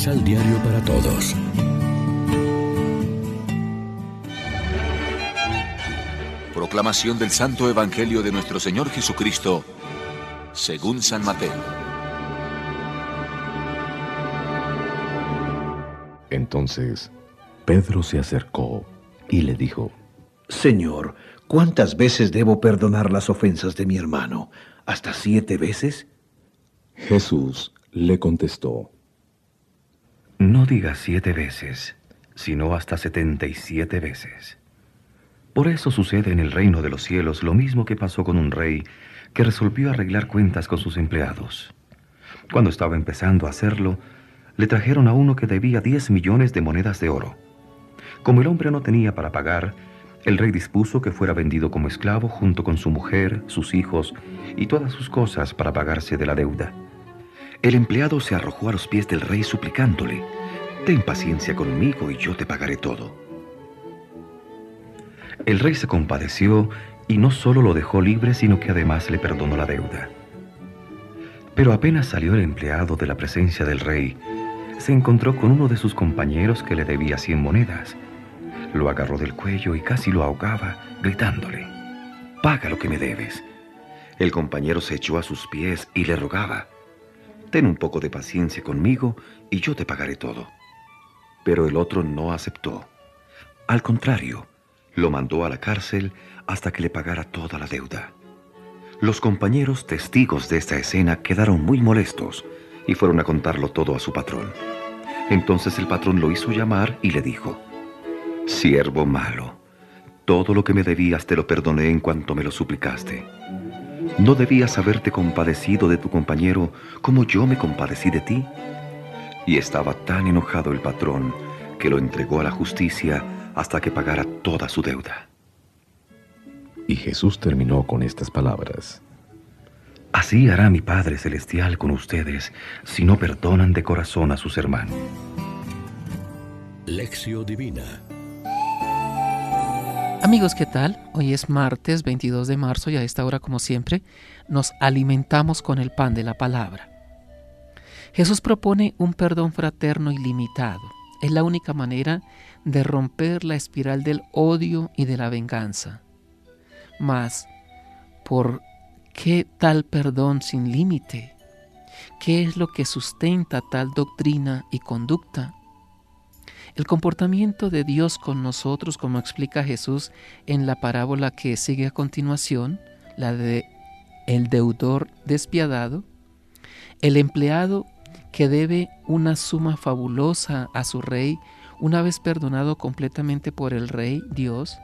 Misal Diario para Todos. Proclamación del Santo Evangelio de nuestro Señor Jesucristo, según San Mateo. Entonces, Pedro se acercó y le dijo, Señor, ¿cuántas veces debo perdonar las ofensas de mi hermano? ¿Hasta siete veces? Jesús le contestó, No digas siete veces, sino hasta setenta y siete veces. Por eso sucede en el reino de los cielos lo mismo que pasó con un rey que resolvió arreglar cuentas con sus empleados. Cuando estaba empezando a hacerlo, le trajeron a uno que debía diez millones de monedas de oro. Como el hombre no tenía para pagar, el rey dispuso que fuera vendido como esclavo junto con su mujer, sus hijos y todas sus cosas para pagarse de la deuda. El empleado se arrojó a los pies del rey suplicándole, Ten paciencia conmigo y yo te pagaré todo. El rey se compadeció y no solo lo dejó libre, sino que además le perdonó la deuda. Pero apenas salió el empleado de la presencia del rey, se encontró con uno de sus compañeros que le debía cien monedas. Lo agarró del cuello y casi lo ahogaba, gritándole, Paga lo que me debes. El compañero se echó a sus pies y le rogaba, Ten un poco de paciencia conmigo y yo te pagaré todo. Pero el otro no aceptó. Al contrario, lo mandó a la cárcel hasta que le pagara toda la deuda. Los compañeros testigos de esta escena quedaron muy molestos y fueron a contarlo todo a su patrón. Entonces el patrón lo hizo llamar y le dijo, Siervo malo, todo lo que me debías te lo perdoné en cuanto me lo suplicaste. ¿No debías haberte compadecido de tu compañero como yo me compadecí de ti? Y estaba tan enojado el patrón que lo entregó a la justicia hasta que pagara toda su deuda. Y Jesús terminó con estas palabras. Así hará mi Padre Celestial con ustedes si no perdonan de corazón a sus hermanos. Lección Divina Amigos, ¿qué tal? Hoy es martes 22 de marzo y a esta hora, como siempre, nos alimentamos con el pan de la palabra. Jesús propone un perdón fraterno ilimitado. Es la única manera de romper la espiral del odio y de la venganza. Mas, ¿por qué tal perdón sin límite? ¿Qué es lo que sustenta tal doctrina y conducta? El comportamiento de Dios con nosotros, como explica Jesús en la parábola que sigue a continuación, la de el deudor despiadado, el empleado que debe una suma fabulosa a su rey, una vez perdonado completamente por el rey Dios,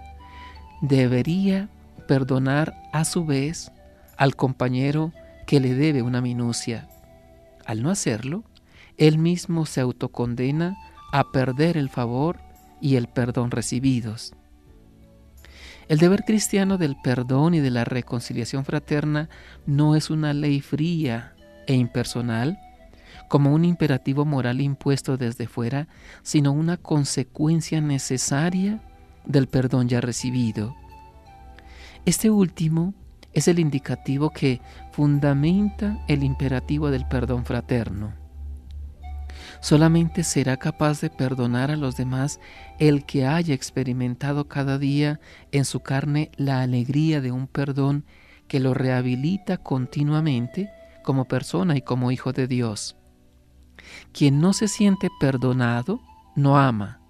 debería perdonar a su vez al compañero que le debe una minucia. Al no hacerlo, él mismo se autocondena a perder el favor y el perdón recibidos. El deber cristiano del perdón y de la reconciliación fraterna no es una ley fría e impersonal, como un imperativo moral impuesto desde fuera, sino una consecuencia necesaria del perdón ya recibido. Este último es el indicativo que fundamenta el imperativo del perdón fraterno. Solamente será capaz de perdonar a los demás el que haya experimentado cada día en su carne la alegría de un perdón que lo rehabilita continuamente como persona y como hijo de Dios. Quien no se siente perdonado, no ama,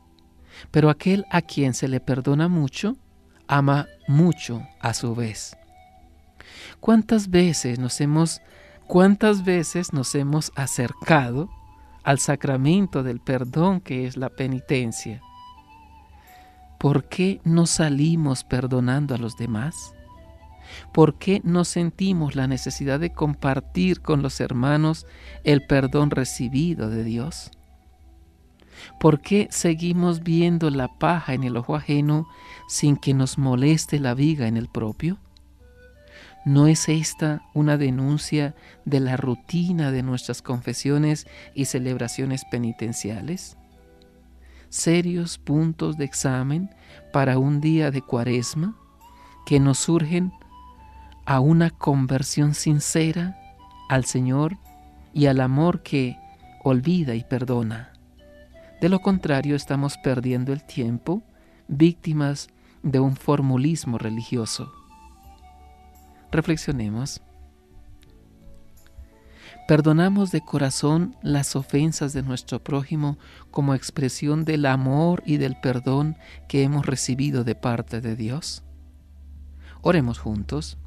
pero aquel a quien se le perdona mucho, ama mucho a su vez. ¿Cuántas veces nos hemos cuántas veces nos hemos acercado al sacramento del perdón que es la penitencia? ¿Por qué no salimos perdonando a los demás? ¿Por qué no sentimos la necesidad de compartir con los hermanos el perdón recibido de Dios? ¿Por qué seguimos viendo la paja en el ojo ajeno sin que nos moleste la viga en el propio? ¿No es esta una denuncia de la rutina de nuestras confesiones y celebraciones penitenciales? Serios puntos de examen para un día de cuaresma que nos surgen a una conversión sincera al Señor y al amor que olvida y perdona. De lo contrario, estamos perdiendo el tiempo, víctimas de un formulismo religioso. Reflexionemos. Perdonamos de corazón las ofensas de nuestro prójimo como expresión del amor y del perdón que hemos recibido de parte de Dios. Oremos juntos.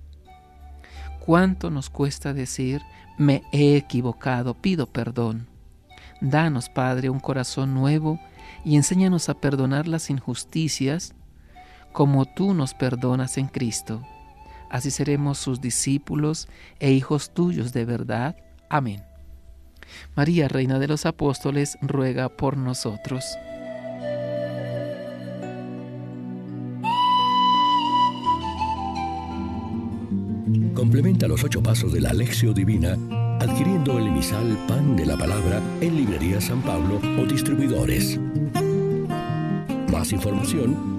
¿Cuánto nos cuesta decir, me he equivocado, pido perdón? Danos, Padre, un corazón nuevo y enséñanos a perdonar las injusticias como tú nos perdonas en Cristo. Así seremos sus discípulos e hijos tuyos de verdad Amén. María, Reina de los Apóstoles, ruega por nosotros. Complementa los ocho pasos de la Alexio Divina adquiriendo el emisal Pan de la Palabra en Librería San Pablo o distribuidores. Más información